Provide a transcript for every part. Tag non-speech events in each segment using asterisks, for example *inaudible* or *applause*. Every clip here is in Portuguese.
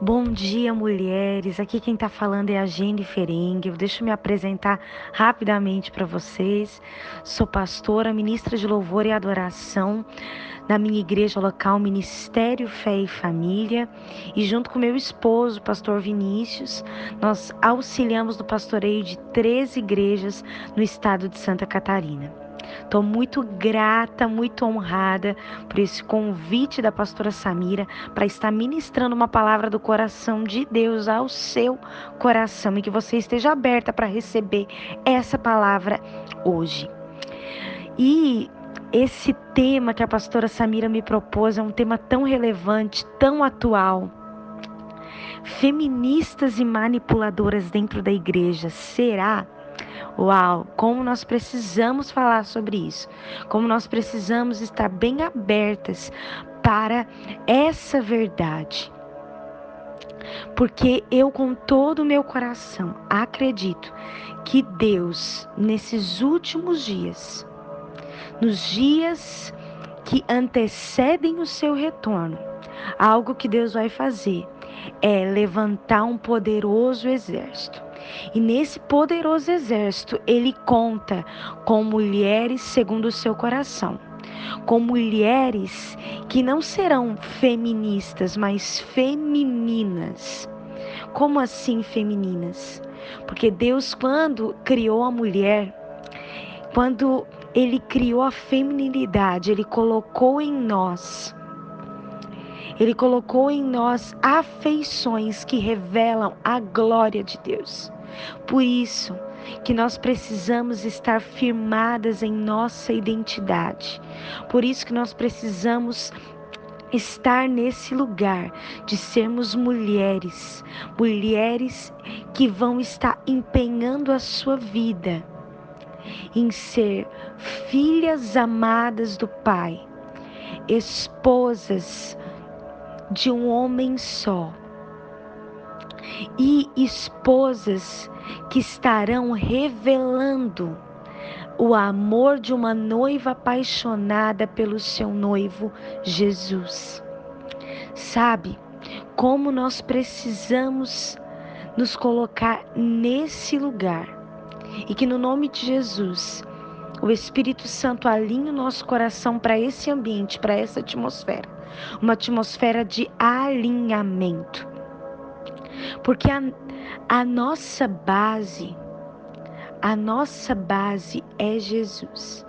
Bom dia, mulheres. Aqui quem está falando é a Jenny Ferengue. Deixa eu me apresentar rapidamente para vocês. Sou pastora, ministra de louvor e adoração na minha igreja local, Ministério Fé e Família, e junto com meu esposo, pastor Vinícius, nós auxiliamos no pastoreio de três igrejas no estado de Santa Catarina. Estou muito grata, muito honrada por esse convite da pastora Samira para estar ministrando uma palavra do coração de Deus ao seu coração e que você esteja aberta para receber essa palavra hoje. E esse tema que a pastora Samira me propôs é um tema tão relevante, tão atual. Feministas e manipuladoras dentro da igreja, será? Uau, como nós precisamos falar sobre isso, como nós precisamos estar bem abertas para essa verdade. Porque eu, com todo o meu coração, acredito que Deus, nesses últimos dias, nos dias que antecedem o seu retorno, algo que Deus vai fazer é levantar um poderoso exército. E nesse poderoso exército, ele conta com mulheres segundo o seu coração. Com mulheres que não serão feministas, mas femininas. Como assim femininas? Porque Deus, quando criou a mulher, quando ele criou a feminilidade, ele colocou em nós ele colocou em nós afeições que revelam a glória de Deus. Por isso que nós precisamos estar firmadas em nossa identidade. Por isso que nós precisamos estar nesse lugar de sermos mulheres, mulheres que vão estar empenhando a sua vida em ser filhas amadas do Pai, esposas de um homem só. E esposas que estarão revelando o amor de uma noiva apaixonada pelo seu noivo Jesus. Sabe como nós precisamos nos colocar nesse lugar e que no nome de Jesus o Espírito Santo alinhe o nosso coração para esse ambiente, para essa atmosfera uma atmosfera de alinhamento. Porque a, a nossa base, a nossa base é Jesus.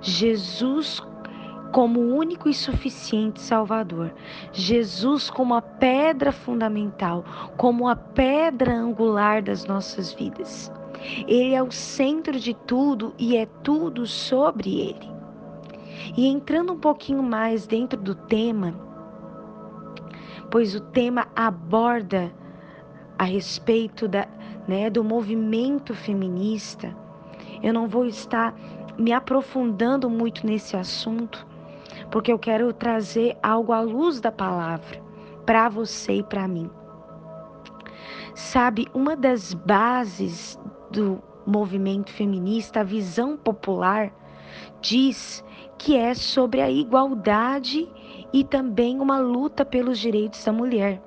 Jesus como único e suficiente Salvador. Jesus como a pedra fundamental, como a pedra angular das nossas vidas. Ele é o centro de tudo e é tudo sobre ele. E entrando um pouquinho mais dentro do tema, pois o tema aborda a respeito da, né, do movimento feminista, eu não vou estar me aprofundando muito nesse assunto, porque eu quero trazer algo à luz da palavra para você e para mim. Sabe, uma das bases do movimento feminista, a visão popular, diz que é sobre a igualdade e também uma luta pelos direitos da mulher.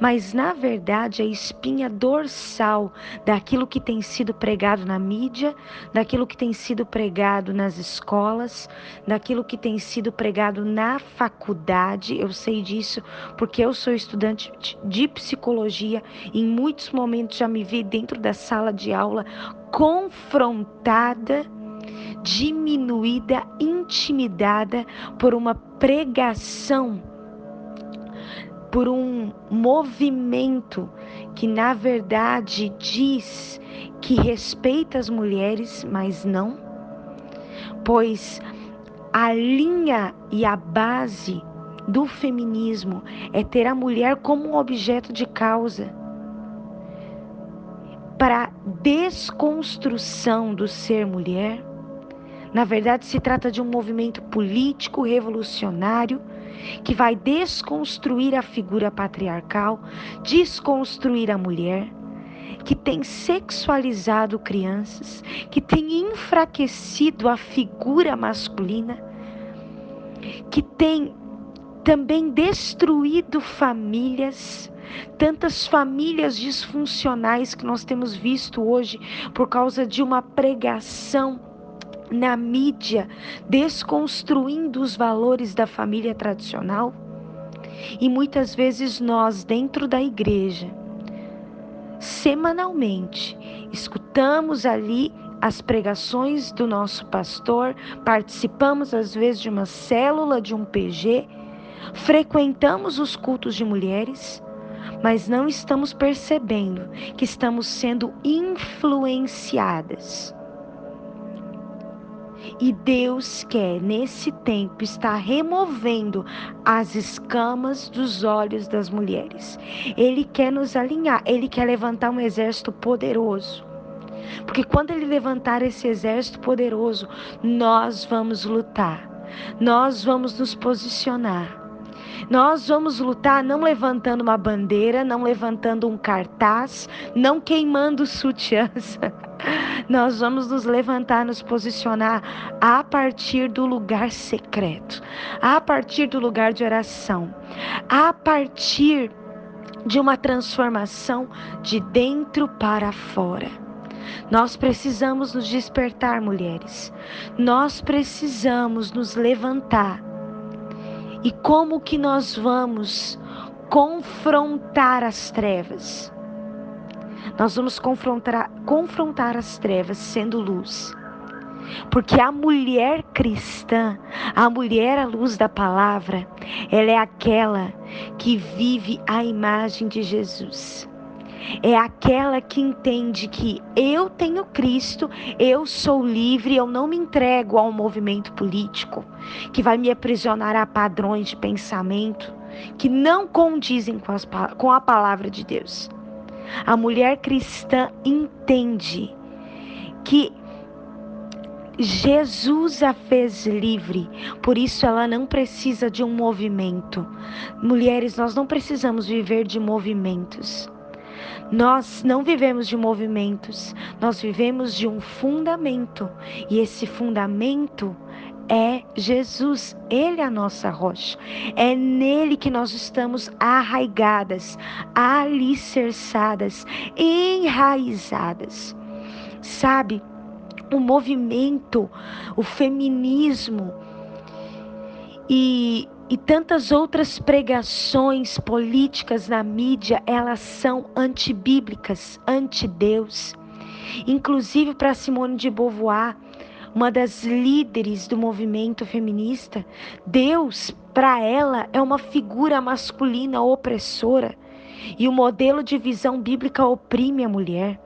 Mas, na verdade, a espinha dorsal daquilo que tem sido pregado na mídia, daquilo que tem sido pregado nas escolas, daquilo que tem sido pregado na faculdade, eu sei disso porque eu sou estudante de psicologia e em muitos momentos já me vi dentro da sala de aula confrontada diminuída, intimidada por uma pregação, por um movimento que na verdade diz que respeita as mulheres, mas não, pois a linha e a base do feminismo é ter a mulher como um objeto de causa. Para desconstrução do ser mulher na verdade, se trata de um movimento político revolucionário que vai desconstruir a figura patriarcal, desconstruir a mulher, que tem sexualizado crianças, que tem enfraquecido a figura masculina, que tem também destruído famílias, tantas famílias disfuncionais que nós temos visto hoje por causa de uma pregação na mídia, desconstruindo os valores da família tradicional. E muitas vezes nós, dentro da igreja, semanalmente, escutamos ali as pregações do nosso pastor, participamos às vezes de uma célula, de um PG, frequentamos os cultos de mulheres, mas não estamos percebendo que estamos sendo influenciadas. E Deus quer, nesse tempo, estar removendo as escamas dos olhos das mulheres. Ele quer nos alinhar, ele quer levantar um exército poderoso porque quando ele levantar esse exército poderoso, nós vamos lutar. Nós vamos nos posicionar. Nós vamos lutar não levantando uma bandeira, não levantando um cartaz, não queimando sutiãs. *laughs* Nós vamos nos levantar, nos posicionar a partir do lugar secreto, a partir do lugar de oração, a partir de uma transformação de dentro para fora. Nós precisamos nos despertar, mulheres. Nós precisamos nos levantar. E como que nós vamos confrontar as trevas? Nós vamos confrontar, confrontar as trevas sendo luz. Porque a mulher cristã, a mulher à luz da palavra, ela é aquela que vive a imagem de Jesus é aquela que entende que eu tenho Cristo, eu sou livre, eu não me entrego a um movimento político que vai me aprisionar a padrões de pensamento que não condizem com, as, com a palavra de Deus. A mulher cristã entende que Jesus a fez livre, por isso ela não precisa de um movimento. Mulheres, nós não precisamos viver de movimentos. Nós não vivemos de movimentos, nós vivemos de um fundamento. E esse fundamento é Jesus, Ele é a nossa rocha. É nele que nós estamos arraigadas, alicerçadas, enraizadas. Sabe, o movimento, o feminismo e e tantas outras pregações políticas na mídia, elas são antibíblicas, anti-Deus. Inclusive para Simone de Beauvoir, uma das líderes do movimento feminista, Deus para ela é uma figura masculina opressora e o modelo de visão bíblica oprime a mulher.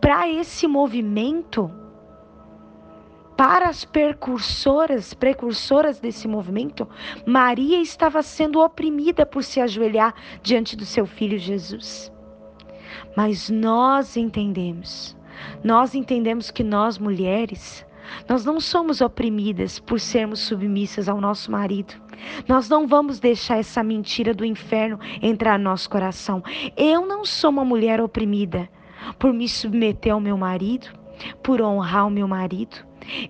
Para esse movimento, para as precursoras, precursoras desse movimento, Maria estava sendo oprimida por se ajoelhar diante do seu filho Jesus. Mas nós entendemos, nós entendemos que nós mulheres, nós não somos oprimidas por sermos submissas ao nosso marido. Nós não vamos deixar essa mentira do inferno entrar no nosso coração. Eu não sou uma mulher oprimida por me submeter ao meu marido, por honrar o meu marido.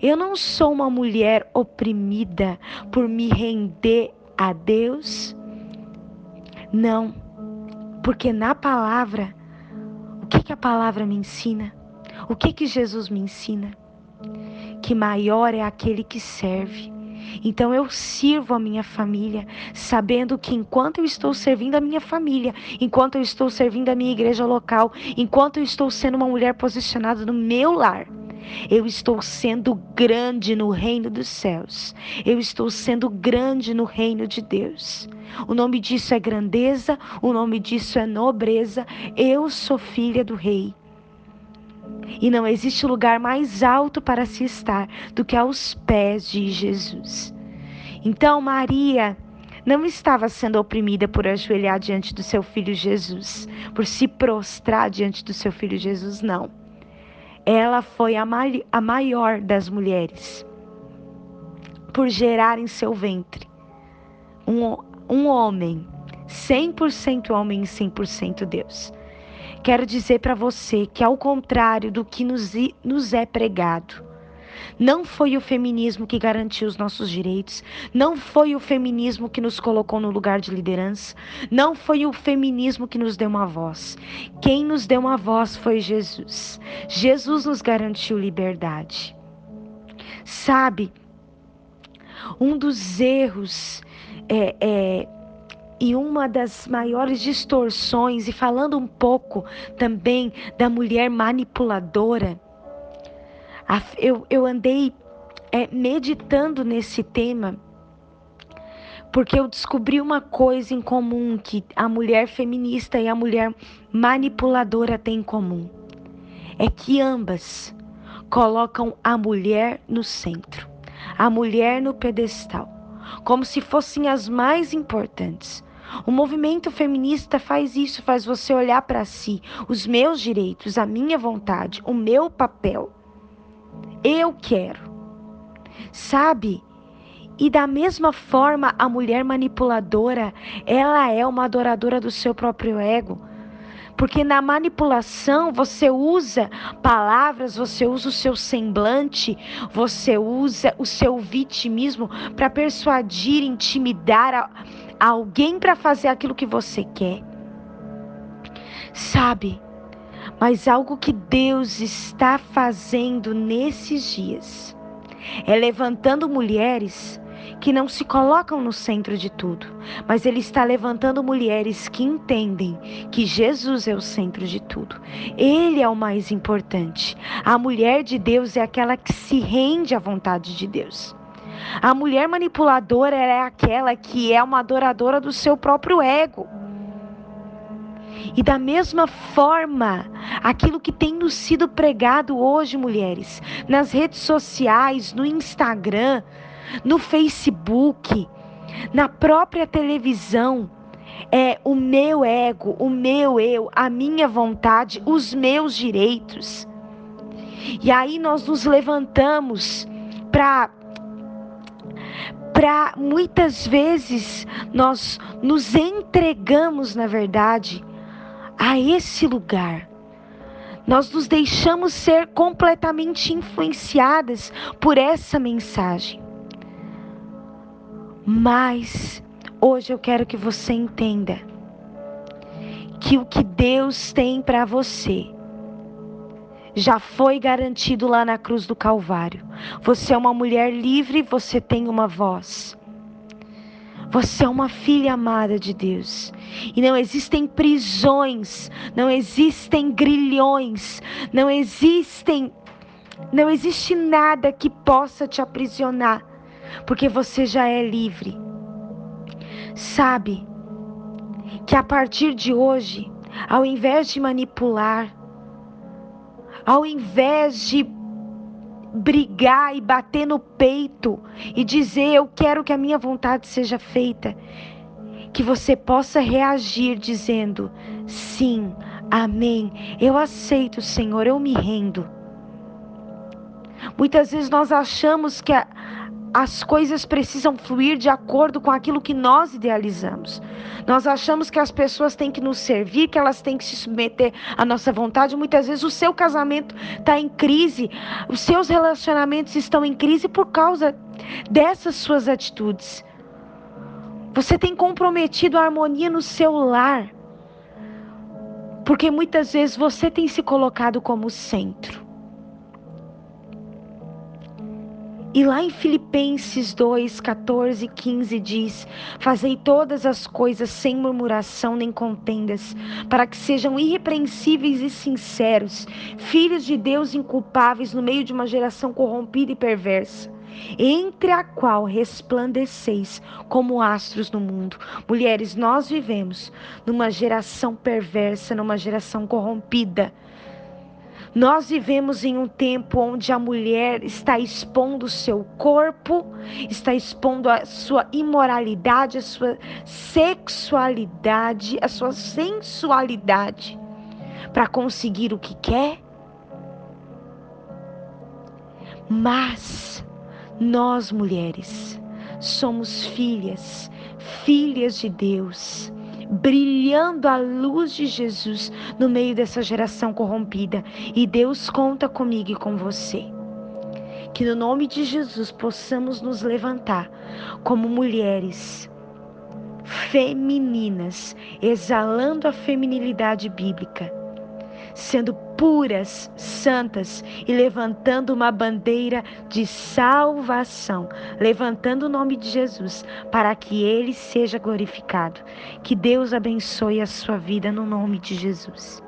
Eu não sou uma mulher oprimida por me render a Deus. Não, porque na palavra, o que, que a palavra me ensina? O que, que Jesus me ensina? Que maior é aquele que serve. Então eu sirvo a minha família, sabendo que enquanto eu estou servindo a minha família, enquanto eu estou servindo a minha igreja local, enquanto eu estou sendo uma mulher posicionada no meu lar, eu estou sendo grande no reino dos céus. Eu estou sendo grande no reino de Deus. O nome disso é grandeza, o nome disso é nobreza. Eu sou filha do rei. E não existe lugar mais alto para se estar do que aos pés de Jesus. Então, Maria não estava sendo oprimida por ajoelhar diante do seu filho Jesus, por se prostrar diante do seu filho Jesus, não ela foi a, a maior das mulheres por gerar em seu ventre um, um homem, 100% homem e 100% Deus. Quero dizer para você que, ao contrário do que nos, nos é pregado, Não foi o feminismo que garantiu os nossos direitos, não foi o feminismo que nos colocou no lugar de liderança, não foi o feminismo que nos deu uma voz. Quem nos deu uma voz foi Jesus. Jesus nos garantiu liberdade. Sabe, um dos erros é, é e uma das maiores distorções, e falando um pouco também da mulher manipuladora, eu, eu andei é, meditando nesse tema, porque eu descobri uma coisa em comum que a mulher feminista e a mulher manipuladora têm em comum: é que ambas colocam a mulher no centro, a mulher no pedestal, como se fossem as mais importantes. O movimento feminista faz isso, faz você olhar para si, os meus direitos, a minha vontade, o meu papel. Eu quero. Sabe? E da mesma forma, a mulher manipuladora, ela é uma adoradora do seu próprio ego. Porque na manipulação você usa palavras, você usa o seu semblante, você usa o seu vitimismo para persuadir, intimidar alguém para fazer aquilo que você quer. Sabe? Mas algo que Deus está fazendo nesses dias é levantando mulheres que não se colocam no centro de tudo, mas Ele está levantando mulheres que entendem que Jesus é o centro de tudo. Ele é o mais importante. A mulher de Deus é aquela que se rende à vontade de Deus. A mulher manipuladora é aquela que é uma adoradora do seu próprio ego. E da mesma forma, aquilo que tem nos sido pregado hoje, mulheres, nas redes sociais, no Instagram, no Facebook, na própria televisão, é o meu ego, o meu eu, a minha vontade, os meus direitos. E aí nós nos levantamos para para muitas vezes nós nos entregamos, na verdade, a esse lugar. Nós nos deixamos ser completamente influenciadas por essa mensagem. Mas hoje eu quero que você entenda que o que Deus tem para você já foi garantido lá na cruz do Calvário. Você é uma mulher livre, você tem uma voz. Você é uma filha amada de Deus. E não existem prisões, não existem grilhões, não existem não existe nada que possa te aprisionar, porque você já é livre. Sabe que a partir de hoje, ao invés de manipular, ao invés de brigar e bater no peito e dizer eu quero que a minha vontade seja feita, que você possa reagir dizendo sim, amém, eu aceito, Senhor, eu me rendo. Muitas vezes nós achamos que a, as coisas precisam fluir de acordo com aquilo que nós idealizamos. Nós achamos que as pessoas têm que nos servir, que elas têm que se submeter à nossa vontade. Muitas vezes o seu casamento está em crise, os seus relacionamentos estão em crise por causa dessas suas atitudes. Você tem comprometido a harmonia no seu lar, porque muitas vezes você tem se colocado como centro. E lá em Filipenses 2, 14 e 15 diz: Fazei todas as coisas sem murmuração nem contendas, para que sejam irrepreensíveis e sinceros, filhos de Deus inculpáveis no meio de uma geração corrompida e perversa entre a qual resplandeceis como astros no mundo. Mulheres, nós vivemos numa geração perversa, numa geração corrompida. Nós vivemos em um tempo onde a mulher está expondo o seu corpo, está expondo a sua imoralidade, a sua sexualidade, a sua sensualidade para conseguir o que quer. Mas nós, mulheres, somos filhas, filhas de Deus brilhando a luz de Jesus no meio dessa geração corrompida. E Deus conta comigo e com você. Que no nome de Jesus possamos nos levantar como mulheres femininas, exalando a feminilidade bíblica, sendo puras, santas e levantando uma bandeira de salvação, levantando o nome de Jesus para que ele seja glorificado. Que Deus abençoe a sua vida no nome de Jesus.